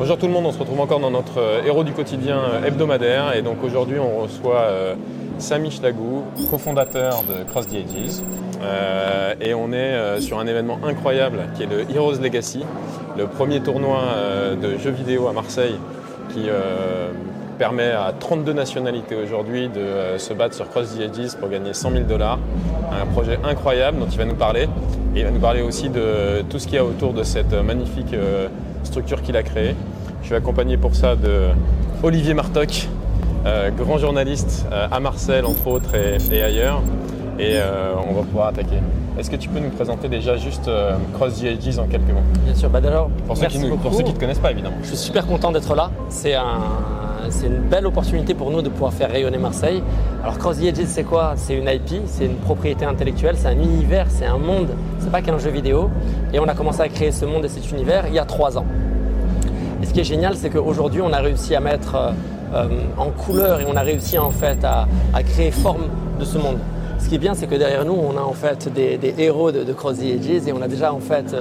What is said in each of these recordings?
Bonjour tout le monde, on se retrouve encore dans notre euh, héros du quotidien euh, hebdomadaire. Et donc aujourd'hui on reçoit euh, Sami Chlagou, cofondateur de Cross the Ages. Euh, et on est sur un événement incroyable qui est le Heroes Legacy, le premier tournoi de jeux vidéo à Marseille qui permet à 32 nationalités aujourd'hui de euh, se battre sur Cross the Ages pour gagner 100 000 dollars. Un projet incroyable dont il va nous parler et il va nous parler aussi de tout ce qu'il y a autour de cette magnifique euh, structure qu'il a créée. Je suis accompagné pour ça de Olivier Martoc, euh, grand journaliste euh, à Marseille entre autres et ailleurs. Et euh, on va pouvoir attaquer. Est-ce que tu peux nous présenter déjà juste euh, Cross the Ages en quelques mots? Bien sûr, bah d'abord, pour ceux, qui nous- beaucoup. pour ceux qui ne te connaissent pas évidemment. Je suis super content d'être là. C'est un, c'est une belle opportunité pour nous de pouvoir faire rayonner Marseille. Alors Cross the Edges, c'est quoi? C'est une IP, c'est une propriété intellectuelle, c'est un univers, c'est un monde. C'est pas qu'un jeu vidéo. Et on a commencé à créer ce monde et cet univers il y a trois ans. Et ce qui est génial, c'est qu'aujourd'hui, on a réussi à mettre euh, euh, en couleur et on a réussi en fait à, à créer forme de ce monde. Ce qui est bien, c'est que derrière nous, on a en fait des, héros de, de Cross et on a déjà en fait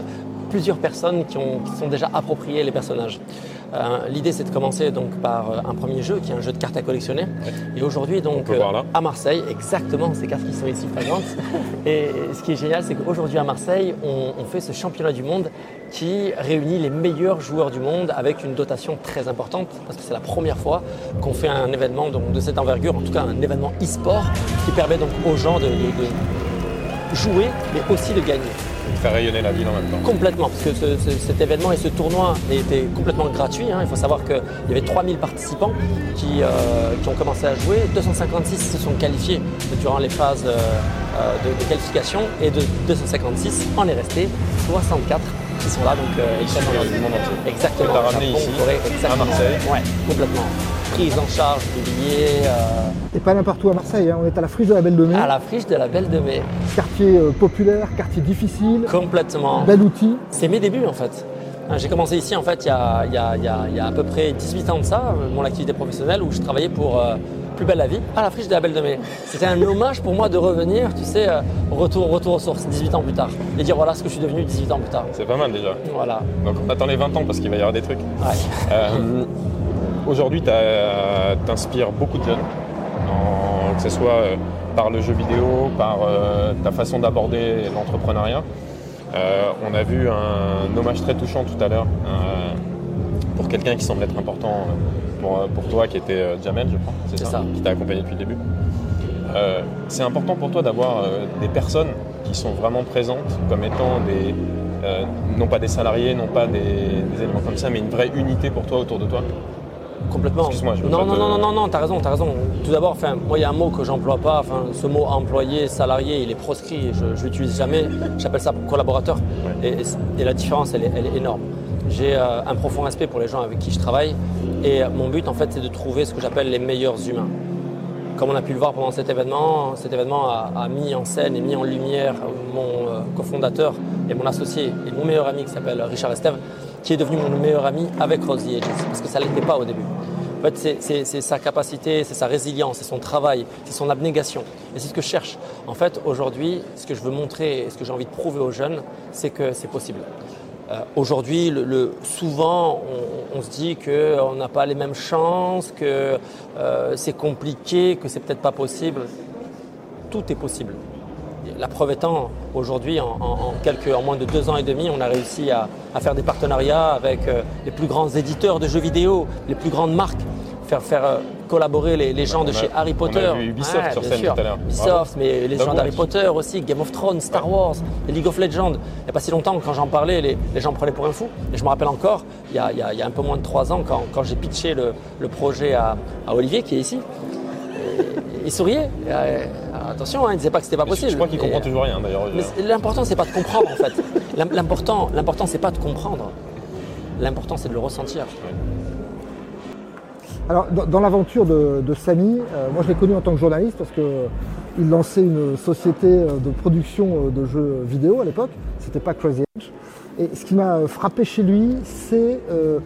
plusieurs personnes qui, ont, qui sont déjà appropriées les personnages. Euh, L'idée, c'est de commencer donc par euh, un premier jeu qui est un jeu de cartes à collectionner. Et aujourd'hui, donc là. à Marseille, exactement ces cartes qui sont ici présentes. Et ce qui est génial, c'est qu'aujourd'hui à Marseille, on, on fait ce championnat du monde qui réunit les meilleurs joueurs du monde avec une dotation très importante parce que c'est la première fois qu'on fait un événement donc, de cette envergure, en tout cas un événement e-sport qui permet donc aux gens de, de- de jouer mais aussi de gagner. Faire rayonner la ville en même temps. Complètement, parce que ce- ce- cet événement et ce tournoi était complètement gratuit. hein. Il faut savoir qu'il y avait 3000 participants qui, euh, qui ont commencé à jouer. 256 se sont qualifiés durant les phases euh, euh, de, de qualification et de 256, on est resté 64 qui sont là. Donc, euh, extrêmement- du monde entier. Exactement. Que t'as ramené Japon, ici, Corée, à exactement. Marseille. Ouais, complètement. Prise en charge du billet euh, Et pas n'importe où à Marseille, hein. on est à la friche de la Belle de Mai, à la friche de la Belle de Mai. quartier euh, populaire, quartier difficile, Complètement. bel outil. C'est mes débuts en fait. Hein, J'ai commencé ici en fait il y, a, il y a- il y a- il y a à peu près 18 ans de ça, euh, mon activité professionnelle où je travaillais pour euh, Plus belle la vie à la friche de la Belle de Mai. C'était un hommage pour moi de revenir, tu sais, retour, retour aux sources 18 ans plus tard et dire voilà ce que je suis devenu 18 ans plus tard. C'est pas mal déjà. Voilà. Donc on attend les 20 ans parce qu'il va y avoir des trucs. Ouais. Euh, Aujourd'hui, tu inspires beaucoup de jeunes, en- que ce soit euh, par le jeu vidéo, par euh, ta façon d'aborder l'entrepreneuriat. Euh, on a vu un hommage très touchant tout à l'heure pour quelqu'un qui semble être important pour, pour toi, qui était Jamel, je crois, c'est C'est ça, ça. qui t'a accompagné depuis le début. Euh, c'est important pour toi d'avoir euh, des personnes qui sont vraiment présentes comme étant des, euh, non pas des salariés, non pas des, des éléments comme ça, mais une vraie unité pour toi autour de toi. Complètement. Excuse-moi, je non, non, te- non, non, non, non, t'as raison, t'as raison. Tout d'abord, enfin, moi, il y a un mot que j'emploie pas. Enfin, ce mot employé, salarié, il est proscrit. Je, je l'utilise jamais. J'appelle ça collaborateur. Et, et- et la différence, elle est, elle est énorme. J'ai euh, un profond respect pour les gens avec qui je travaille. Et mon but, en fait, c'est de trouver ce que j'appelle les meilleurs humains. Comme on a pu le voir pendant cet événement, cet événement a, a mis en scène et mis en lumière mon euh, cofondateur et mon associé et mon meilleur ami qui s'appelle Richard Estève, qui est devenu mon meilleur ami avec Rose the Ages, parce que ça ne l'était pas au début. En fait, c'est- sa capacité, c'est sa résilience, c'est son travail, c'est son abnégation. Et c'est ce que je cherche. En fait, aujourd'hui, ce que je veux montrer et ce que j'ai envie de prouver aux jeunes, c'est que c'est possible. Euh, Aujourd'hui, souvent, on, on se dit qu'on n'a pas les mêmes chances, que euh, c'est compliqué, que c'est peut-être pas possible. Tout est possible. La preuve étant, aujourd'hui, en, quelques, en moins de deux ans et demi, on a réussi à, à faire des partenariats avec euh, les plus grands éditeurs de jeux vidéo, les plus grandes marques, faire, faire euh, collaborer les, les gens de a- chez Harry on a Potter. vu Ubisoft sur scène sûr. tout à l'heure. Ubisoft, mais les gens d'Harry Potter aussi, Game of Thrones, Star Wars, League of Legends. Il n'y a pas si longtemps, quand j'en parlais, les, les gens me prenaient pour un fou. Et je me rappelle encore, il y a, il y a- il y a un peu moins de trois ans, quand, quand j'ai pitché le, le projet à, à Olivier, qui est ici, il souriait. Euh, attention, hein, il ne disait pas que c'était pas Mais possible. Je crois qu'il comprend toujours rien d'ailleurs. mais l'important, c'est pas de comprendre en fait. L'im- L'important, l'important, c'est pas de comprendre. L'important, c'est de le ressentir. Alors, dans, dans l'aventure de, de Samy, euh, moi je l'ai connu en tant que journaliste parce qu'il lançait une société euh, de production de jeux vidéo à l'époque. C'était pas Crazy Edge. Et ce qui m'a frappé chez lui, c'est euh,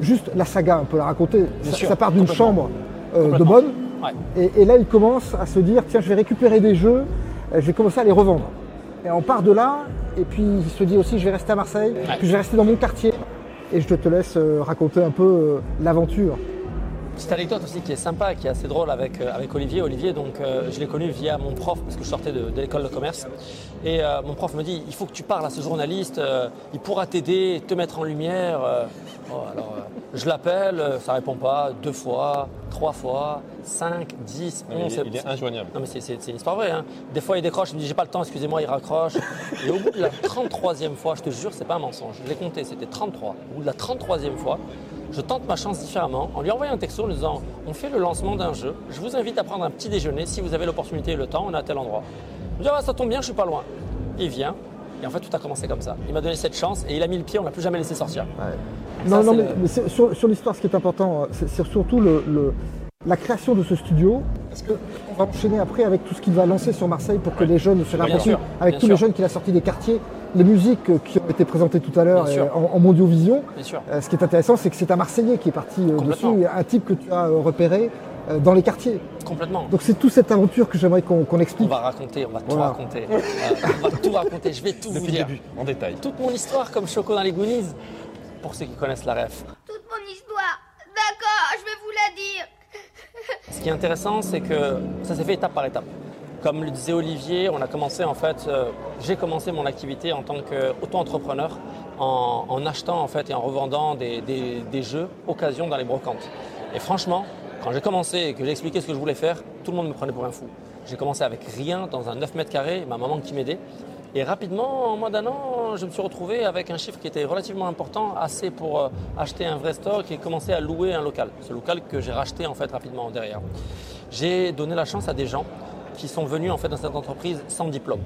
juste la saga, on peut la raconter. Ça, sûr, ça part d'une chambre euh, de bonne. Ouais. Et, et là, il commence à se dire tiens, je vais récupérer des jeux, euh, je vais commencer à les revendre. Et on part de là, et puis il se dit aussi je vais rester à Marseille, puis je vais rester dans mon quartier. Et je te laisse euh, raconter un peu euh, l'aventure. Petite anecdote aussi qui est sympa, qui est assez drôle avec, avec Olivier. Olivier, donc, euh, je l'ai connu via mon prof parce que je sortais de, de l'école de commerce. Et euh, mon prof me dit il faut que tu parles à ce journaliste, euh, il pourra t'aider, te mettre en lumière. Alors, euh, je l'appelle, euh, ça répond pas, deux fois, trois fois, cinq, dix, onze. il, est, il est injoignable. Non mais c'est- c'est c'est une histoire vraie. Hein. Des fois il décroche, il me dit j'ai pas le temps, excusez-moi, il raccroche. Et au bout de la 33e fois, je te jure, c'est pas un mensonge, je l'ai compté, c'était 33. Au bout de la 33e fois, je tente ma chance différemment en lui envoyant un texto en lui disant on fait le lancement d'un jeu, je vous invite à prendre un petit déjeuner si vous avez l'opportunité et le temps, on est à tel endroit. Il me dit ah, ça tombe bien, je suis pas loin. Il vient. Et en fait, tout a commencé comme ça. Il m'a donné cette chance et il a mis le pied, on l'a plus jamais laissé sortir. Non, Ça, non, mais, le- sur, sur l'histoire, ce qui est important, euh, c'est surtout le, le- la création de ce studio. Parce qu'on va enchaîner après avec tout ce qu'il va lancer sur Marseille pour que les jeunes se l'approprient. sûr, Avec tous sûr. les jeunes qu'il a sortis des quartiers, les musiques euh, qui ont été présentées tout à l'heure euh, en, en Mondiovision. Bien sûr. Euh, ce qui est intéressant, c'est que c'est un Marseillais qui est parti euh, dessus, un type que tu as repéré euh, dans les quartiers. Complètement. Donc c'est toute cette aventure que j'aimerais qu'on qu'on On explique. va raconter, on va tout Voilà. raconter. On va tout raconter, je vais tout vous Depuis le dire. début, en détail. Toute mon histoire comme Choco dans les Goonies, pour ceux qui connaissent la ref. Toute mon histoire. D'accord, je vais vous la dire. Ce qui est intéressant, c'est que ça s'est fait étape par étape. Comme le disait Olivier, on a commencé en fait, euh, j'ai commencé mon activité en tant qu'auto-entrepreneur en, en achetant en fait et en revendant des, des- des jeux occasion dans les brocantes. Et franchement, quand j'ai commencé et que j'ai expliqué ce que je voulais faire, tout le monde me prenait pour un fou. J'ai commencé avec rien dans un 9 mètres carrés, ma maman qui m'aidait. Et rapidement, en moins d'un an, je me suis retrouvé avec un chiffre qui était relativement important, assez pour euh, acheter un vrai stock et commencer à louer un local. Ce local que j'ai racheté en fait rapidement derrière. J'ai donné la chance à des gens qui sont venus en fait dans cette entreprise sans diplôme.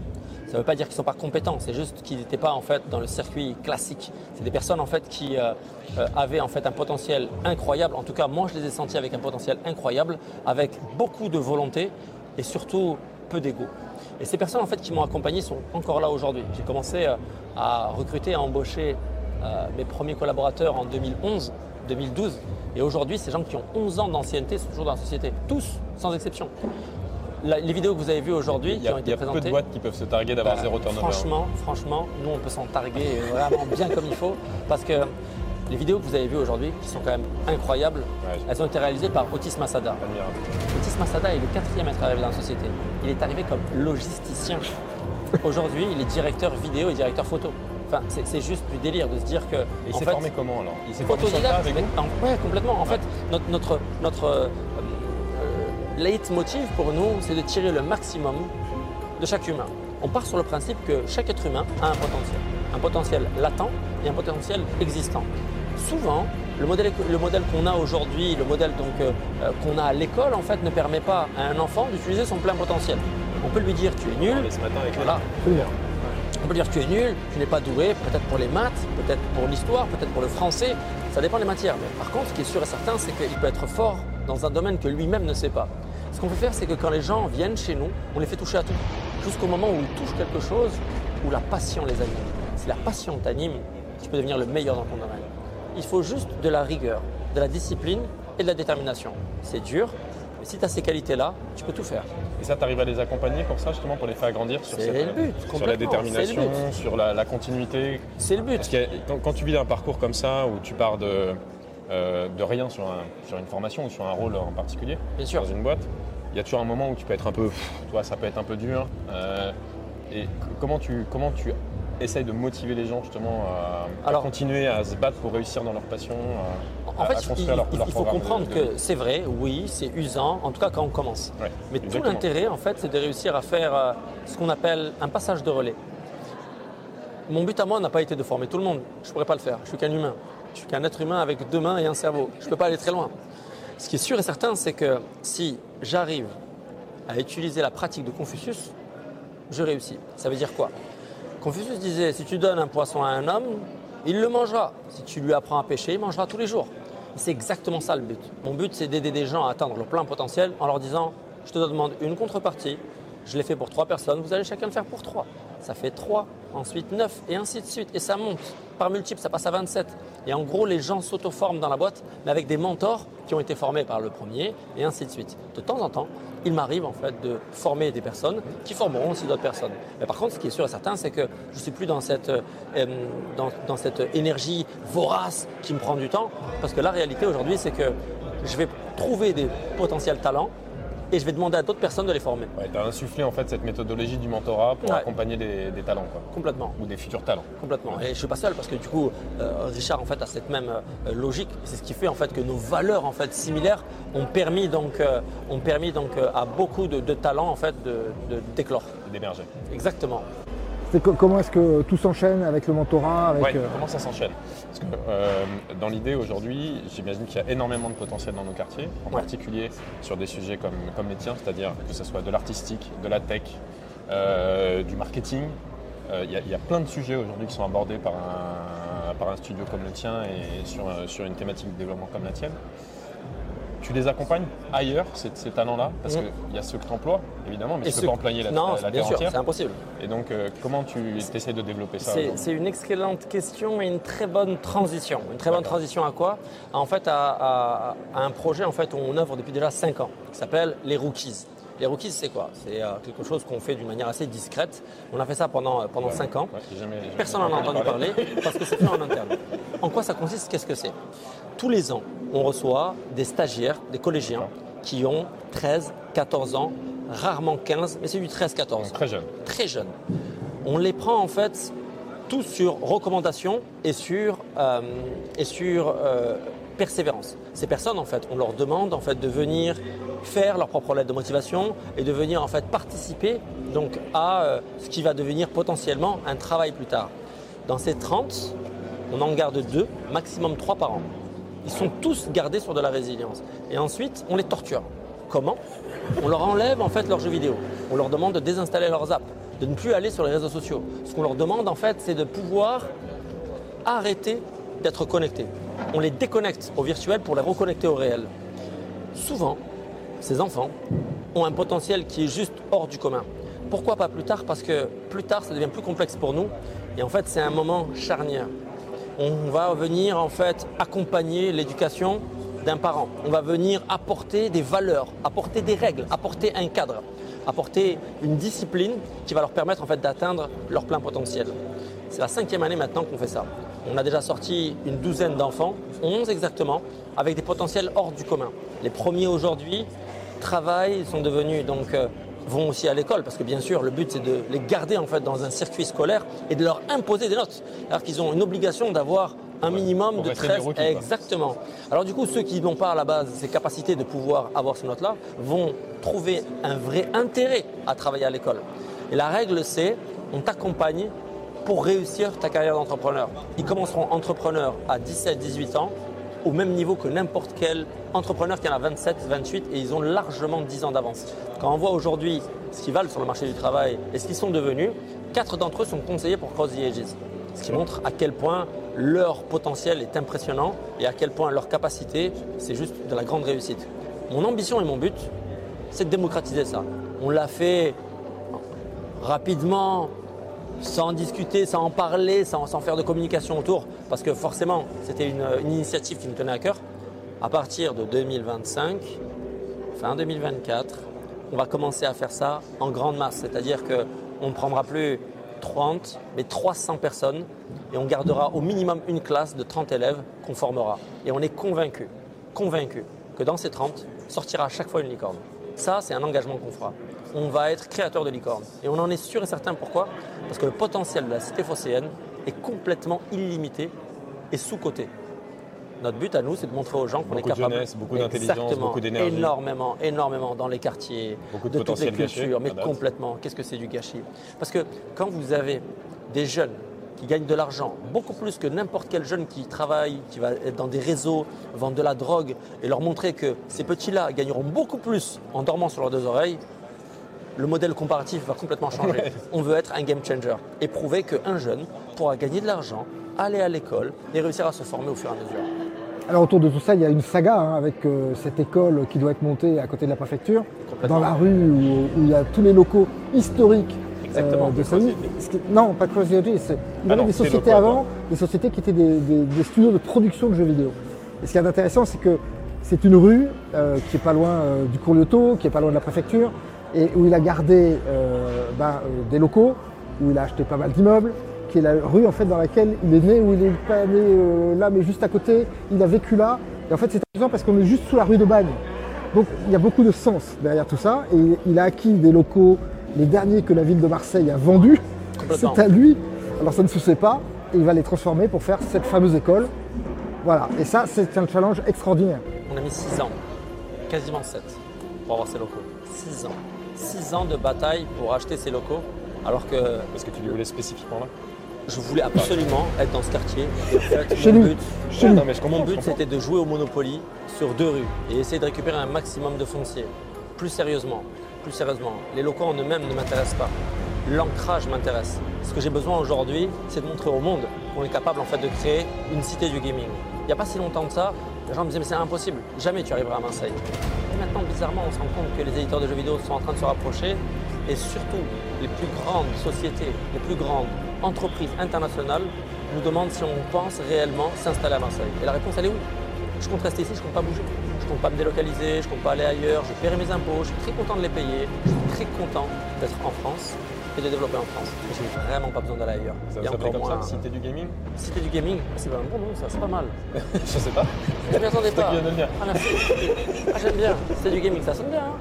Ça ne veut pas dire qu'ils ne sont pas compétents, c'est juste qu'ils n'étaient pas en fait dans le circuit classique. C'est des personnes en fait qui euh, euh, avaient en fait un potentiel incroyable. En tout cas, moi je les ai sentis avec un potentiel incroyable, avec beaucoup de volonté et surtout peu d'ego. Et ces personnes en fait qui m'ont accompagné sont encore là aujourd'hui. J'ai commencé euh, à recruter, à embaucher euh, mes premiers collaborateurs en 2011, 2012. Et aujourd'hui, ces gens qui ont 11 ans d'ancienneté sont toujours dans la société. Tous, sans exception. La- les vidéos que vous avez vues aujourd'hui, Il qui ont il été y a peu présentées. de boîtes qui peuvent se targuer d'avoir bah, zéro turnover. Franchement, franchement, nous on peut s'en targuer vraiment bien comme il faut. Parce que les vidéos que vous avez vues aujourd'hui, qui sont quand même incroyables, Ouais. elles ont été réalisées par Otis Masada. Admirable. Otis Masada est le quatrième à être arrivé dans la société. Il est arrivé comme logisticien. Aujourd'hui, il est directeur vidéo et directeur photo. Enfin, c'est juste du délire de se dire que. Et il s'est formé comment alors Il s'est formé sur avec vous ouais, complètement. En fait, notre, notre, notre euh, euh, leitmotiv pour nous, c'est de tirer le maximum de chaque humain. On part sur le principe que chaque être humain a un potentiel. Un potentiel latent et un potentiel existant. Souvent, le modèle, éco- le modèle qu'on a aujourd'hui, le modèle donc, euh, euh, qu'on a à l'école, en fait, ne permet pas à un enfant d'utiliser son plein potentiel. On peut lui dire tu es nul, ce matin avec voilà, on peut dire tu es nul, tu n'es pas doué, peut-être pour les maths, peut-être pour l'histoire, peut-être pour le français, ça dépend des matières. Mais par contre, ce qui est sûr et certain, c'est qu'il peut être fort dans un domaine que lui-même ne sait pas. Ce qu'on peut faire, c'est que quand les gens viennent chez nous, on les fait toucher à tout. Jusqu'au moment où ils touchent quelque chose où la passion les anime. Si la passion t'anime, tu peux devenir le meilleur dans ton domaine. Il faut juste de la rigueur, de la discipline et de la détermination. C'est dur, mais si tu as ces qualités-là, tu peux tout faire. Et ça, tu arrives à les accompagner pour ça, justement, pour les faire grandir sur, cette- le but, sur la détermination, sur la, la continuité? C'est le but. Parce que quand, quand tu vis un parcours comme ça, où tu pars de, euh, de rien sur, un- sur une formation ou sur un rôle en particulier, Bien sûr. dans une boîte, il y a toujours un moment où tu peux être un peu, pff, vois, ça peut être un peu dur. euh, et comment tu, comment tu essayes de motiver les gens justement à, continuer à se battre pour réussir dans leur passion, à, En fait, à il, construire leur, il- leur il faut programme de- comprendre de- que c'est vrai, oui, c'est usant, en tout cas quand on commence. Ouais, Mais tout l'intérêt, en fait, c'est de réussir à faire euh, ce qu'on appelle un passage de relais. Mon but à moi n'a pas été de former tout le monde. Je ne pourrais pas le faire. Je suis qu'un humain. Je suis qu'un être humain avec deux mains et un cerveau. Je ne peux pas aller très loin. Ce qui est sûr et certain, c'est que si j'arrive à utiliser la pratique de Confucius, je réussis. Ça veut dire quoi? Confucius disait, si tu donnes un poisson à un homme, il le mangera. Si tu lui apprends à pêcher, il mangera tous les jours. C'est exactement ça le but. Mon but, c'est d'aider des gens à atteindre leur plein potentiel en leur disant, je te demande une contrepartie, je l'ai fait pour trois personnes, vous allez chacun le faire pour trois. Ça fait trois, ensuite neuf, et ainsi de suite. Et ça monte. Par multiple, ça passe à 27. Et en gros, les gens s'auto-forment dans la boîte, mais avec des mentors qui ont été formés par le premier, et ainsi de suite. De temps en temps, il m'arrive en fait de former des personnes qui formeront aussi d'autres personnes. Mais par contre, ce qui est sûr et certain, c'est que je ne suis plus dans cette, euh, dans, dans cette énergie vorace qui me prend du temps, parce que la réalité aujourd'hui, c'est que je vais trouver des potentiels talents et je vais demander à d'autres personnes de les former. Ouais, tu as insufflé en fait cette méthodologie du mentorat pour Ouais. accompagner des, des talents quoi. Complètement. ou des futurs talents. Complètement. Et je suis pas seul parce que du coup, euh, Richard en fait a cette même euh, logique. C'est ce qui fait en fait que nos valeurs en fait similaires ont permis donc, euh, ont permis donc à beaucoup de, de talents en fait de, de- d'éclore. d'émerger. Exactement. Comment est-ce que tout s'enchaîne avec le mentorat avec, Ouais, euh, comment ça s'enchaîne? Parce que euh, dans l'idée aujourd'hui, j'imagine qu'il y a énormément de potentiel dans nos quartiers, en Ouais. particulier sur des sujets comme, comme les tiens, c'est-à-dire que ce soit de l'artistique, de la tech, euh, du marketing. Euh, Il y, y a plein de sujets aujourd'hui qui sont abordés par un, par un studio comme le tien et sur, euh, sur une thématique de développement comme la tienne. Tu les accompagnes ailleurs, ces, ces talents-là Parce Mhm. qu'il y a ceux que tu emploies, évidemment, mais Et tu ne peux pas employer la, non, la- la bien terre sûr, entière. c'est impossible. Et donc, euh, comment tu essaies de développer ça C'est, une excellente question et une très bonne transition. Une très bonne transition à quoi En fait, à, à- à un projet en fait où on œuvre depuis déjà 5 ans, qui s'appelle les Rookies. Les Rookies, c'est quoi? C'est euh, quelque chose qu'on fait d'une manière assez discrète. On a fait ça pendant, euh, pendant 5 ans. Ouais, jamais- Personne n'en a entendu parler parce que c'est fait en interne. En quoi ça consiste? Qu'est-ce que c'est? Tous les ans, on reçoit des stagiaires, des collégiens qui ont 13, 14 ans, rarement 15, mais c'est du 13-14 Donc, Très jeune. très jeunes. On les prend en fait tous sur recommandation et sur, euh, et sur euh, persévérance. Ces personnes en fait, on leur demande en fait de venir faire leur propre lettre de motivation et de venir en fait participer donc à euh, ce qui va devenir potentiellement un travail plus tard. Dans ces 30, on en garde deux, maximum trois par an. Ils sont tous gardés sur de la résilience. Et ensuite, on les torture. Comment? On leur enlève en fait leurs jeux vidéo. On leur demande de désinstaller leurs apps, de ne plus aller sur les réseaux sociaux. Ce qu'on leur demande en fait, c'est de pouvoir arrêter d'être connectés. On les déconnecte au virtuel pour les reconnecter au réel. Souvent, ces enfants ont un potentiel qui est juste hors du commun. Pourquoi pas plus tard? Parce que plus tard, ça devient plus complexe pour nous. Et en fait, c'est un moment charnière. On va venir en fait accompagner l'éducation d'un parent. On va venir apporter des valeurs, apporter des règles, apporter un cadre, apporter une discipline qui va leur permettre en fait d'atteindre leur plein potentiel. C'est la cinquième année maintenant qu'on fait ça. On a déjà sorti une douzaine d'enfants, 11 exactement, avec des potentiels hors du commun. Les premiers aujourd'hui travaillent, sont devenus donc euh, vont aussi à l'école parce que bien sûr le but c'est de les garder en fait dans un circuit scolaire et de leur imposer des notes. Alors qu'ils ont une obligation d'avoir un minimum de rester des 13 rookies, quoi. exactement. Alors du coup ceux qui n'ont pas à la base ces capacités de pouvoir avoir ces notes-là vont trouver un vrai intérêt à travailler à l'école. Et la règle c'est on t'accompagne pour réussir ta carrière d'entrepreneur. Ils commenceront entrepreneurs à 17-18 ans au même niveau que n'importe quel entrepreneur qui en a 27, 28 et ils ont largement 10 ans d'avance. Quand on voit aujourd'hui ce qu'ils valent sur le marché du travail et ce qu'ils sont devenus, quatre d'entre eux sont conseillés pour Cross the Ages. Ce qui montre à quel point leur potentiel est impressionnant et à quel point leur capacité, c'est juste de la grande réussite. Mon ambition et mon but, c'est de démocratiser ça. On l'a fait rapidement, sans discuter, sans en parler, sans, sans faire de communication autour, parce que forcément, c'était une, initiative qui nous tenait à cœur. À partir de 2025, fin 2024, on va commencer à faire ça en grande masse, c'est-à-dire qu'on ne prendra plus 30, mais 300 personnes, et on gardera au minimum une classe de 30 élèves qu'on formera. Et on est convaincu, convaincu, que dans ces 30, sortira à chaque fois une licorne. Ça, c'est un engagement qu'on fera. On va être créateur de licorne. Et on en est sûr et certain pourquoi? Parce que le potentiel de la cité phocéenne est complètement illimité et sous-coté. Notre but à nous, c'est de montrer aux gens qu'on est Beaucoup de capable. jeunesse, beaucoup d'intelligence, beaucoup d'énergie. Énormément, énormément dans les quartiers, Beaucoup de de toutes les cultures, mais complètement. Qu'est-ce que c'est du gâchis? Parce que quand vous avez des jeunes qui gagnent de l'argent, beaucoup plus que n'importe quel jeune qui travaille, qui va être dans des réseaux, vendre de la drogue, et leur montrer que ces petits-là gagneront beaucoup plus en dormant sur leurs deux oreilles, le modèle comparatif va complètement changer. On veut être un game changer et prouver qu'un jeune pourra gagner de l'argent, aller à l'école et réussir à se former au fur et à mesure. Alors autour de tout ça, il y a une saga hein, avec euh, cette école qui doit être montée à côté de la préfecture, dans la rue où, où il y a tous les locaux historiques euh, Exactement. de Sony. Non, pas Cross the Edge, c'est- il y avait des sociétés locaux, avant, des sociétés qui étaient des, des- des studios de production de jeux vidéo. Et ce qui est intéressant, c'est que C'est une rue euh, qui est pas loin euh, du cours Lyoto, qui est pas loin de la préfecture, et où il a gardé euh, ben, euh, des locaux, où il a acheté pas mal d'immeubles, qui est la rue en fait dans laquelle il est né, où il est pas né euh, là, mais juste à côté. Il a vécu là. Et en fait, c'est amusant parce qu'on est juste sous la rue de Bagne. Donc il y a beaucoup de sens derrière tout ça. Et il a acquis des locaux, les derniers que la ville de Marseille a vendus. C'est à lui. Alors ça ne se sait pas. Et il va les transformer pour faire cette fameuse école. Voilà. Et ça, c'est un challenge extraordinaire. On a mis 6 ans, quasiment 7, pour avoir ces locaux. 6 ans. 6 ans de bataille pour acheter ces locaux, alors que Parce que tu les voulais spécifiquement là? Je voulais absolument être dans ce quartier. Et en fait, Chez mon lui. but, Chez lui. non, mais je comprends, Mon je but, comprends. c'était de jouer au Monopoly sur deux rues et essayer de récupérer un maximum de foncier. Plus sérieusement, plus sérieusement, les locaux en eux-mêmes ne m'intéressent pas. L'ancrage m'intéresse. Ce que j'ai besoin aujourd'hui, c'est de montrer au monde qu'on est capable en fait de créer une cité du gaming. Il n'y a pas si longtemps que ça, les gens me disaient mais c'est impossible, jamais tu arriveras à Marseille. Et maintenant, bizarrement, on se rend compte que les éditeurs de jeux vidéo sont en train de se rapprocher et surtout les plus grandes sociétés, les plus grandes entreprises internationales nous demandent si on pense réellement s'installer à Marseille. Et la réponse, elle est oui. Je compte rester ici, je compte pas bouger. Je compte pas me délocaliser, je compte pas aller ailleurs, je paierai mes impôts, je suis très content de les payer, je suis très content d'être en France et de développer en France. Et j'ai vraiment pas besoin d'aller ailleurs. Ça Il y a s'appelait comme moins- ça, Cité du Gaming? Cité du gaming, c'est pas un bon nom ça, c'est pas mal. Je sais pas. Je m'y attendais pas. de le. Ah merci. Ah j'aime bien. Cité du gaming, ça sonne bien. Hein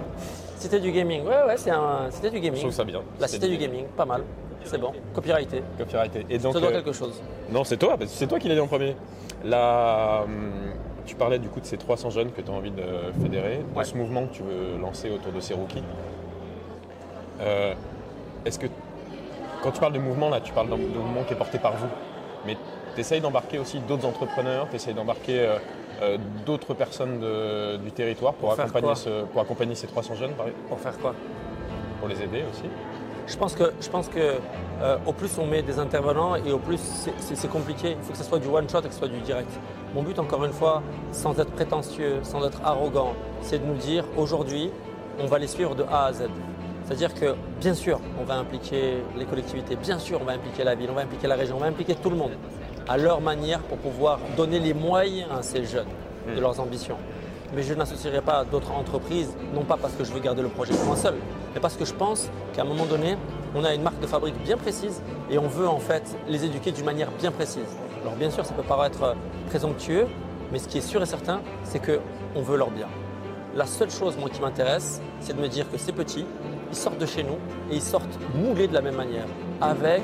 Cité du gaming, ouais ouais, c'est un Cité du Je gaming. trouve ça bien. La Cité du gaming, pas mal. C'est bon. Copyrighté. Copyrighté. Et donc, Ça doit euh, quelque chose. Non, c'est toi, c'est toi qui l'as dit en premier. Là, hum, tu parlais du coup de ces 300 jeunes que tu as envie de fédérer, de Ouais. ce mouvement que tu veux lancer autour de ces rookies. Euh, Est-ce que, quand tu parles de mouvement, là, tu parles d'un mouvement qui est porté par vous, mais tu essayes d'embarquer aussi d'autres entrepreneurs, tu essayes d'embarquer euh, euh, d'autres personnes de- du territoire pour accompagner, ce- pour accompagner ces 300 jeunes, par exemple, Pour faire quoi? Pour les aider aussi Je pense que, je pense que euh, au plus on met des intervenants et au plus c'est- compliqué. Il faut que ce soit du one shot et que ce soit du direct. Mon but, encore une fois, sans être prétentieux, sans être arrogant, c'est de nous dire aujourd'hui, on va les suivre de A à Z. C'est-à-dire que, bien sûr, on va impliquer les collectivités, bien sûr, on va impliquer la ville, on va impliquer la région, on va impliquer tout le monde à leur manière pour pouvoir donner les moyens à ces jeunes de leurs ambitions. Mais je n'associerai pas d'autres entreprises, non pas parce que je veux garder le projet pour moi seul, mais parce que je pense qu'à un moment donné, on a une marque de fabrique bien précise et on veut en fait les éduquer d'une manière bien précise. Alors bien sûr, ça peut paraître euh, présomptueux, mais ce qui est sûr et certain, c'est qu'on veut leur bien. La seule chose, moi, qui m'intéresse, c'est de me dire que ces petits, ils sortent de chez nous et ils sortent moulés de la même manière, avec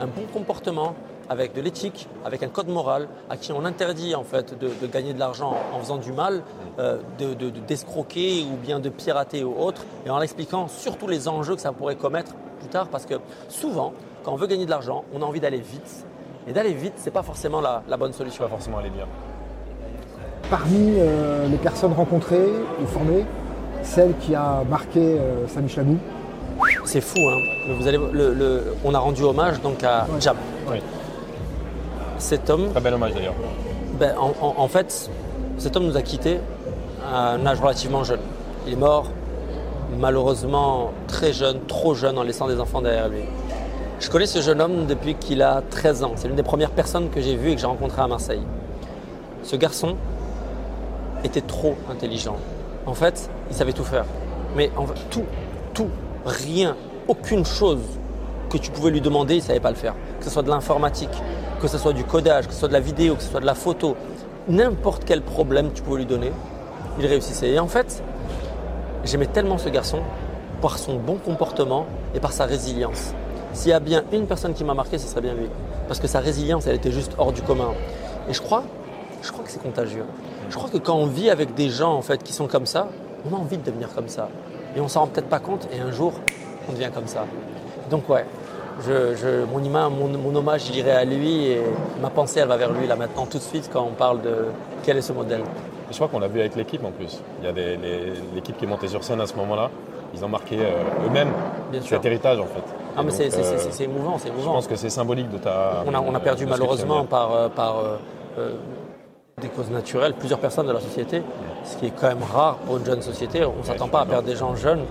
un bon comportement, avec de l'éthique, avec un code moral, à qui on interdit en fait de, de gagner de l'argent en faisant du mal, euh, de, de- de- d'escroquer ou bien de pirater ou autre, et en expliquant surtout les enjeux que ça pourrait commettre plus tard, parce que souvent, quand on veut gagner de l'argent, on a envie d'aller vite. Et d'aller vite, c'est pas forcément la, la bonne solution. vas forcément aller bien. Parmi euh, les personnes rencontrées ou formées, celle qui a marqué euh, Samy Chlagou, C'est fou, hein. Vous allez, le- le- on a rendu hommage donc à Ouais. Oui. Cet homme, Très bel hommage d'ailleurs. ben, en, en- en fait, cet homme nous a quittés à un âge relativement jeune. Il est mort malheureusement très jeune, trop jeune, en laissant des enfants derrière lui. Je connais ce jeune homme depuis qu'il a 13 ans. C'est l'une des premières personnes que j'ai vues et que j'ai rencontrées à Marseille. Ce garçon était trop intelligent. En fait, il savait tout faire. Mais en fait, tout, tout, rien, aucune chose que tu pouvais lui demander, il ne savait pas le faire. Que ce soit de l'informatique, que ce soit du codage, que ce soit de la vidéo, que ce soit de la photo, n'importe quel problème tu pouvais lui donner, il réussissait. Et en fait, j'aimais tellement ce garçon par son bon comportement et par sa résilience. S'il y a bien une personne qui m'a marqué, ce serait bien lui. Parce que sa résilience, elle était juste hors du commun. Et je crois, je crois que c'est contagieux. Je crois que quand on vit avec des gens en fait qui sont comme ça, on a envie de devenir comme ça. Et on s'en rend peut-être pas compte et un jour, on devient comme ça. Donc ouais, je, je- mon, mon, mon hommage, il irait à lui et ma pensée, elle va vers lui là maintenant tout de suite quand on parle de quel est ce modèle. Et je crois qu'on l'a vu avec l'équipe en plus. Il y a l'équipe qui est montée sur scène à ce moment-là. Ils ont marqué euh, eux-mêmes Bien sûr. cet héritage en fait. Ah mais c'est euh, c'est- c'est émouvant, c'est Je émouvant. pense que c'est symbolique de ta. On a, on a perdu malheureusement par, euh, par euh, des causes naturelles plusieurs personnes de la société, ce qui est quand même rare pour une jeune société. On ne s'attend pas à perdre des gens jeunes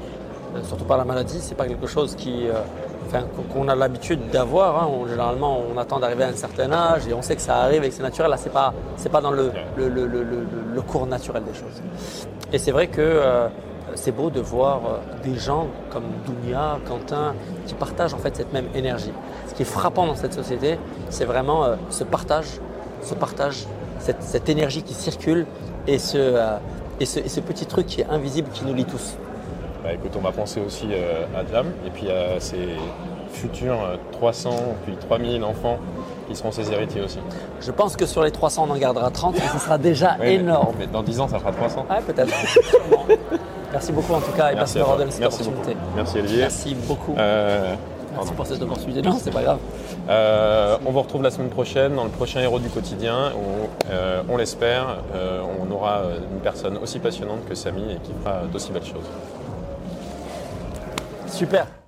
surtout par la maladie. C'est pas quelque chose qui, qu'on a l'habitude d'avoir. hein. Généralement, on attend d'arriver à un certain âge et on sait que ça arrive et que c'est naturel. Là, c'est pas, pas dans le, le, le- le- cours naturel des choses. Et c'est vrai que euh, c'est beau de voir euh, des gens comme Dounia, Quentin, qui partagent en fait cette même énergie. Ce qui est frappant dans cette société, c'est vraiment euh, ce partage, ce partage, cette, cette énergie qui circule et ce, et, ce, et ce petit truc qui est invisible qui nous lie tous. Bah, écoute, on va penser aussi euh, à Jam et puis à ses futurs euh, 300 puis 3000 enfants qui seront ses héritiers aussi. Je pense que sur les 300, on en gardera 30 et ce sera déjà énorme. Mais, dans 10 ans, ça fera 300. Ouais, peut-être. Merci beaucoup en tout cas et merci, d'avoir donné cette Merci opportunité. beaucoup. Merci Olivier. Merci beaucoup. Euh, merci pour cette opportunité. Non, c'est pas grave. Euh, on vous retrouve la semaine prochaine dans le prochain Héros du quotidien où, euh, on l'espère, euh, on aura euh, une personne aussi passionnante que Samy et qui fera d'aussi belles choses. Super.